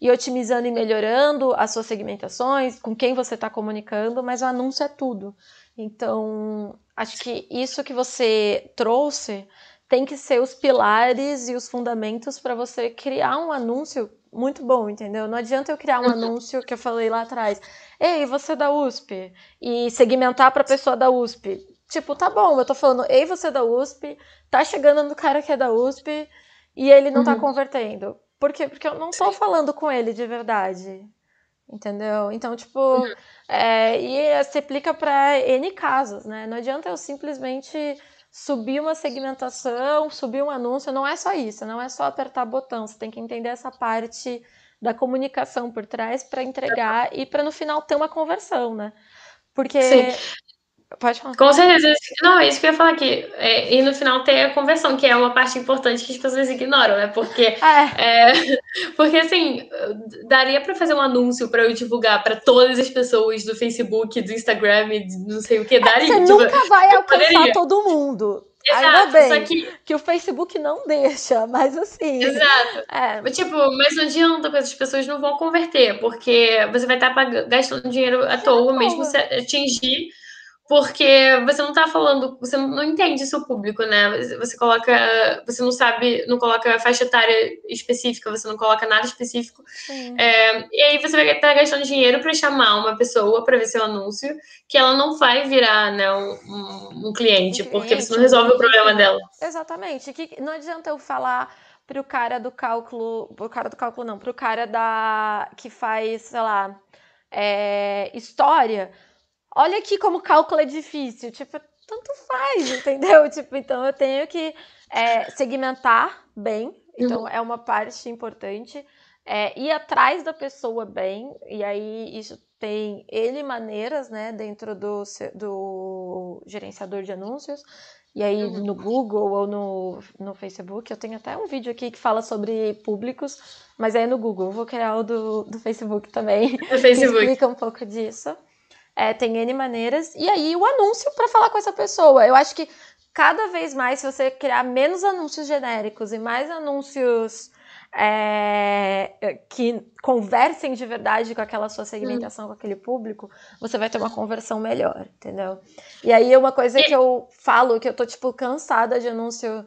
ir otimizando e melhorando as suas segmentações, com quem você está comunicando, mas o anúncio é tudo. Então, acho que isso que você trouxe tem que ser os pilares e os fundamentos para você criar um anúncio muito bom, entendeu? Não adianta eu criar um anúncio que eu falei lá atrás. Ei, você é da USP e segmentar para a pessoa da USP. Tipo, tá bom, eu tô falando, ei, você é da USP, tá chegando no cara que é da USP e ele não tá Uhum. convertendo. Por quê? Porque eu não tô falando com ele de verdade. Entendeu? Então, tipo, é, e se aplica para N casos, né? Não adianta eu simplesmente subir uma segmentação, subir um anúncio, não é só isso, não é só apertar botão, você tem que entender essa parte da comunicação por trás para entregar e para no final ter uma conversão, né? Porque Sim. Pode falar. Com certeza. Não, é isso que eu ia falar aqui. É, e no final tem a conversão, que é uma parte importante que as pessoas ignoram, né? Porque É, É, porque assim, daria pra fazer um anúncio pra eu divulgar pra todas as pessoas do Facebook, do Instagram, não sei o que, daria. você tipo, nunca vai alcançar poderia. todo mundo. Ainda exato, bem só que, que o Facebook não deixa, mas assim, exato. é, Tipo, mas não adianta, porque as pessoas não vão converter, porque você vai estar pagando- gastando dinheiro à toa, mesmo se atingir, porque você não tá falando, você não, entende seu público, né? Você coloca, você não sabe, não coloca faixa etária específica, você não coloca nada específico. É, e aí você vai estar gastando dinheiro para chamar uma pessoa para ver seu anúncio, que ela não vai virar né, um, um- um cliente, porque você não resolve o problema dela. Exatamente. Que não adianta eu falar pro cara do cálculo, pro cara do cálculo não, pro cara da que faz, sei lá, é, história. Olha aqui como cálculo é difícil. Tipo, tanto faz, entendeu? Tipo, então eu tenho que é, segmentar bem. Então é uma parte importante. É, ir atrás da pessoa bem, e aí isso tem N maneiras, né, dentro do, do gerenciador de anúncios. E aí Uhum. no Google ou no, no Facebook, eu tenho até um vídeo aqui que fala sobre públicos, mas aí no Google, vou criar o do, do Facebook também, No que Facebook. explica um pouco disso. É, tem N maneiras. E aí o anúncio para falar com essa pessoa. Eu acho que cada vez mais, se você criar menos anúncios genéricos e mais anúncios é, que conversem de verdade com aquela sua segmentação, com aquele público, você vai ter uma conversão melhor, entendeu? E aí uma coisa que eu falo, que eu tô, tipo, cansada de anúncio.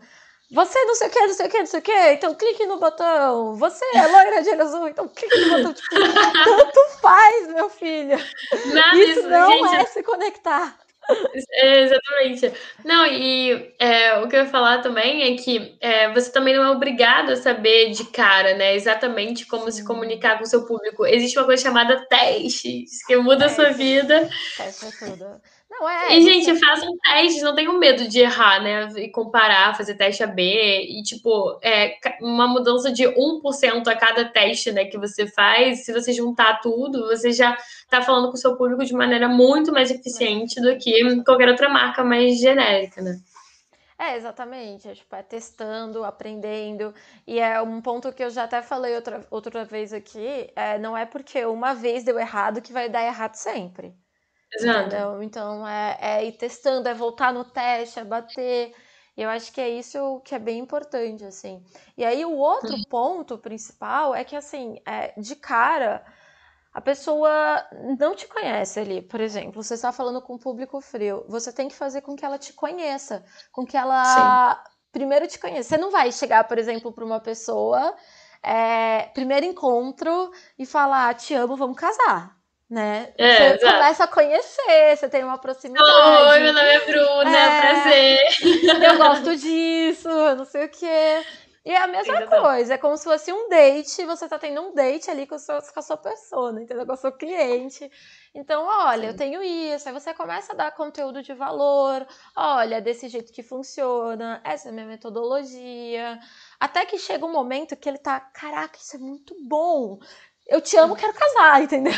Você não sei o que, não sei o que, não sei o que, então clique no botão. Você é loira de olho azul, então clique no botão. Tipo, tanto faz, meu filho. Nada Isso não gente. é se conectar. É, exatamente. Não, e é, o que eu ia falar também é que é, você também não é obrigado a saber de cara, né? Exatamente como se comunicar com o seu público. Existe uma coisa chamada testes, que muda a sua vida. Teste é tudo. Não é. E, você- gente, façam testes, não tenham medo de errar, né? E comparar, fazer teste AB. E, tipo, é, uma mudança de 1% a cada teste né, que você faz, se você juntar tudo, você já tá falando com o seu público de maneira muito mais eficiente do que qualquer outra marca mais genérica, né? É, exatamente. É, tipo, é testando, aprendendo. E é um ponto que eu já até falei outra, outra vez aqui. É, não é porque uma vez deu errado que vai dar errado sempre. Exato. Entendeu? Então é, é ir testando, é voltar no teste, é bater. E eu acho que é isso que é bem importante, assim. E aí o outro ponto principal é que, assim, é, de cara, a pessoa não te conhece ali. Por exemplo, você está falando com um público frio. Você tem que fazer com que ela te conheça. Com que ela primeiro te conheça. Você não vai chegar, por exemplo, para uma pessoa, é, primeiro encontro, e falar, te amo, vamos casar. Né? É, você exato. começa a conhecer, você tem uma proximidade. Oi, meu nome é Bruna, É. prazer. eu gosto disso, eu não sei o quê. E é a mesma Exatamente. coisa, é como se fosse um date, você tá tendo um date ali com, seu, com a sua persona, entendeu? Com o seu cliente. Então, olha, eu Sim. tenho isso, aí você começa a dar conteúdo de valor, olha, desse jeito que funciona, essa é a minha metodologia. Até que chega um momento que ele tá, caraca, isso é muito bom. Eu te amo, quero casar, entendeu?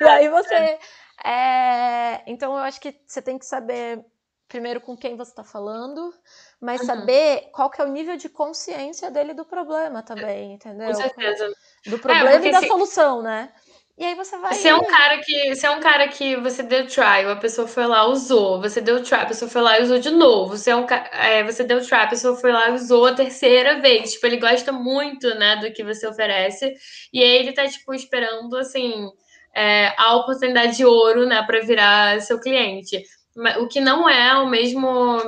E aí você. é, Então eu acho que você tem que saber primeiro com quem você está falando, mas Uhum. saber qual que é o nível de consciência dele do problema também, entendeu? Com certeza. Do problema porque e da se- solução, né? E aí você vai. Se é um cara que, se é um cara que você deu trial, a pessoa foi lá, usou, você deu trial, a pessoa foi lá e usou de novo. Se é um é, você deu trial, a pessoa foi lá e usou a terceira vez. Tipo, ele gosta muito, né, do que você oferece. E aí ele tá, tipo, esperando, assim, é, a oportunidade de ouro, né, para virar seu cliente. O que não é o mesmo,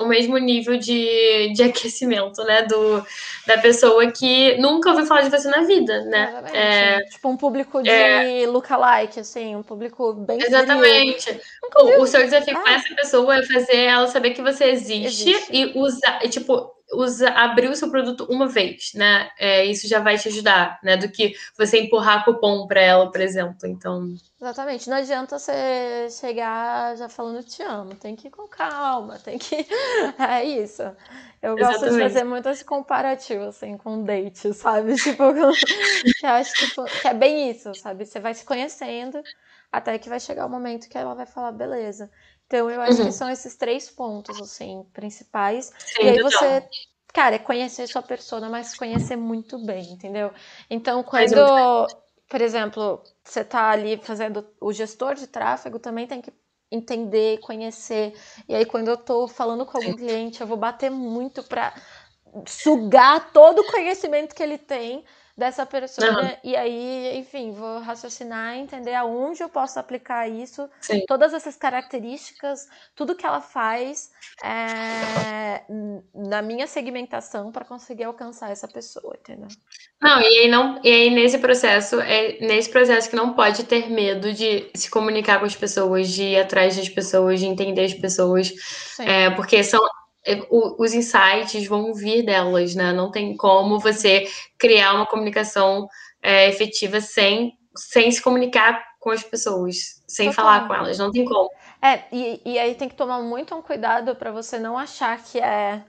o mesmo nível de, de aquecimento, né, do, da pessoa que nunca ouviu falar de você na vida, né? É, Tipo um público de lookalike, assim, um público bem. Exatamente. O, o seu desafio com Ah. essa pessoa é fazer ela saber que você existe, Existe. e usar, tipo, usa, abrir o seu produto uma vez, né? É, isso já vai te ajudar, né? Do que você empurrar cupom para ela, por exemplo. Então, Exatamente. Não adianta você chegar já falando te amo. Tem que ir com calma, tem que. É isso. Eu gosto de Exatamente. fazer muito esse comparativo, assim, com date, sabe? Tipo, que eu acho que, que é bem isso, sabe? Você vai se conhecendo até que vai chegar o momento que ela vai falar, beleza. Então, eu acho Uhum. que são esses três pontos, assim, principais. sim, E aí você, cara, é conhecer sua persona, mas conhecer muito bem, entendeu? Então, quando, por exemplo, você tá ali fazendo o gestor de tráfego, também tem que entender, conhecer. E aí, quando eu tô falando com algum Sim. cliente, eu vou bater muito pra sugar todo o conhecimento que ele tem dessa persona. Aham. E aí, enfim, vou raciocinar, entender aonde eu posso aplicar isso, Sim. todas essas características, tudo que ela faz é, na minha segmentação para conseguir alcançar essa pessoa, entendeu? Não, e aí não, e aí nesse processo, é nesse processo que não pode ter medo de se comunicar com as pessoas, de ir atrás das pessoas, de entender as pessoas. É, porque são os insights vão vir delas, né? Não tem como você criar uma comunicação é, efetiva sem, sem se comunicar com as pessoas, sem Total. falar com elas. Não tem como. É, e, e aí tem que tomar muito um cuidado para você não achar que é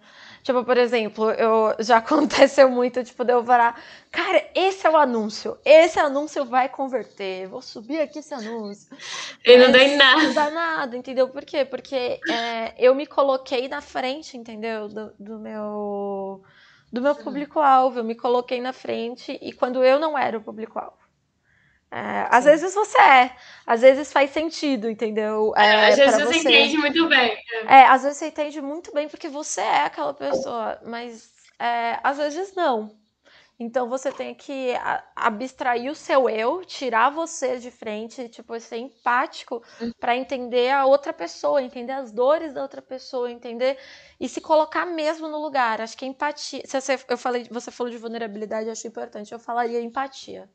Tipo, por exemplo, eu já aconteceu muito, tipo, de eu varar, cara, esse é o anúncio, esse anúncio vai converter, vou subir aqui esse anúncio. E não dá Mas em nada. Não dá nada, entendeu? Por quê? Porque é, eu me coloquei na frente, entendeu? Do, do meu do meu público-alvo, eu me coloquei na frente e quando eu não era o público-alvo. É, às vezes você é, às vezes faz sentido, entendeu? É, Às vezes você entende muito bem. É, às vezes você entende muito bem porque você é aquela pessoa, mas é, às vezes não. Então você tem que abstrair o seu eu, tirar você de frente, tipo, ser empático para entender a outra pessoa, entender as dores da outra pessoa, entender e se colocar mesmo no lugar. Acho que empatia. Se você, eu falei, você falou de vulnerabilidade, acho importante. Eu falaria empatia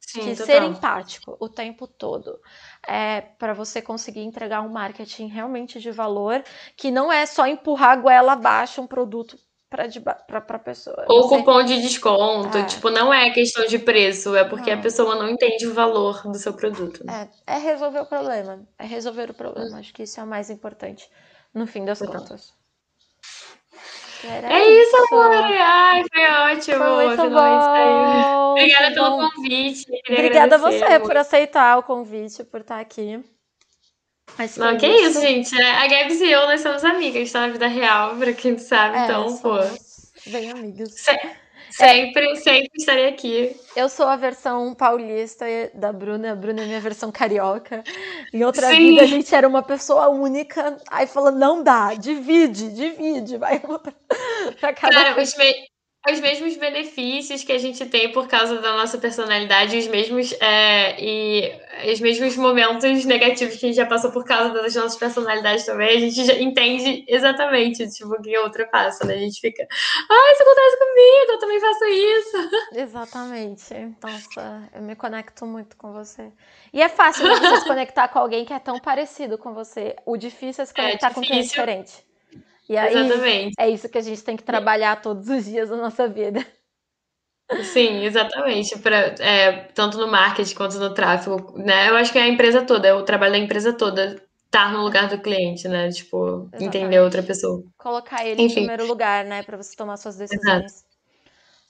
Sim, que total. ser empático o tempo todo é para você conseguir entregar um marketing realmente de valor que não é só empurrar a goela abaixo um produto para para pessoa. Ou Você- cupom de desconto. É. Tipo, não é questão de preço, é porque a pessoa não entende o valor do seu produto. é, é resolver o problema, é resolver o problema. Acho que isso é o mais importante no fim das Total. contas. Era É isso, amor. Ai, foi ótimo. Foi muito bom. Obrigada foi pelo bom. convite. Obrigada a você muito. por aceitar o convite, por estar aqui. Acho Não, que isso, gente. É, A Gabs e eu, nós somos amigas, tá? Na vida real, pra quem não sabe. É, então, pô, bem amigos. Sempre, sempre estarei aqui. Eu sou a versão paulista da Bruna, a Bruna é minha versão carioca. Em outra Sim. vida a gente era uma pessoa única, aí falou, não dá, divide, divide, vai uma pra, pra cada Cara, os, me- os mesmos benefícios que a gente tem por causa da nossa personalidade, os mesmos é, e os mesmos momentos negativos que a gente já passou por causa das nossas personalidades também, a gente já entende exatamente tipo, o que a outra passa, né? A gente fica, ah, isso acontece comigo, eu também faço isso. Exatamente. Nossa, eu me conecto muito com você. E é fácil né, você se conectar com alguém que é tão parecido com você. O difícil é se É conectar com quem é difícil. diferente. E aí Exatamente. é isso que a gente tem que trabalhar todos os dias da nossa vida. Sim, exatamente. Pra, é, tanto no marketing quanto no tráfego, né? Eu acho que é a empresa toda, é o trabalho da empresa toda estar no lugar do cliente, né? Tipo, entender Exatamente. a outra pessoa. Colocar ele em Enfim. primeiro lugar, né, Pra você tomar suas decisões.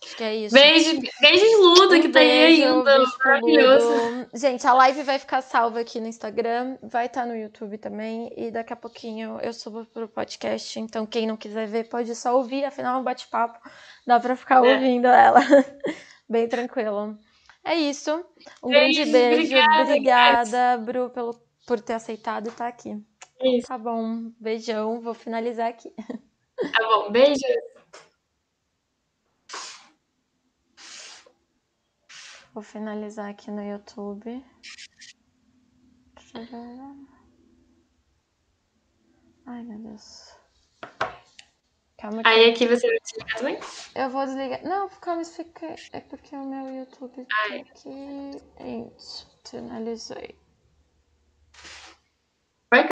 Acho que é isso. Beijo, beijos, Luda, Um que tá aí beijo, ainda. beijo pro Maravilhoso. Gente, a live vai ficar salva aqui no Instagram, vai estar no YouTube também, e daqui a pouquinho eu subo pro podcast, então quem não quiser ver pode só ouvir, afinal é um bate-papo, dá pra ficar É. ouvindo ela. Bem tranquilo. É isso. Um grande Beijo, beijo. obrigada, Obrigada, Bru, pelo, por ter aceitado estar aqui. É isso. Tá bom. Beijão. Vou finalizar aqui. Tá bom, beijo. Vou finalizar aqui no YouTube. Ai, meu Deus. Calma Aí aqui você vai desligar também? eu vou desligar. Não, calma, isso fica. É porque o meu YouTube tá aqui. Gente, finalizei.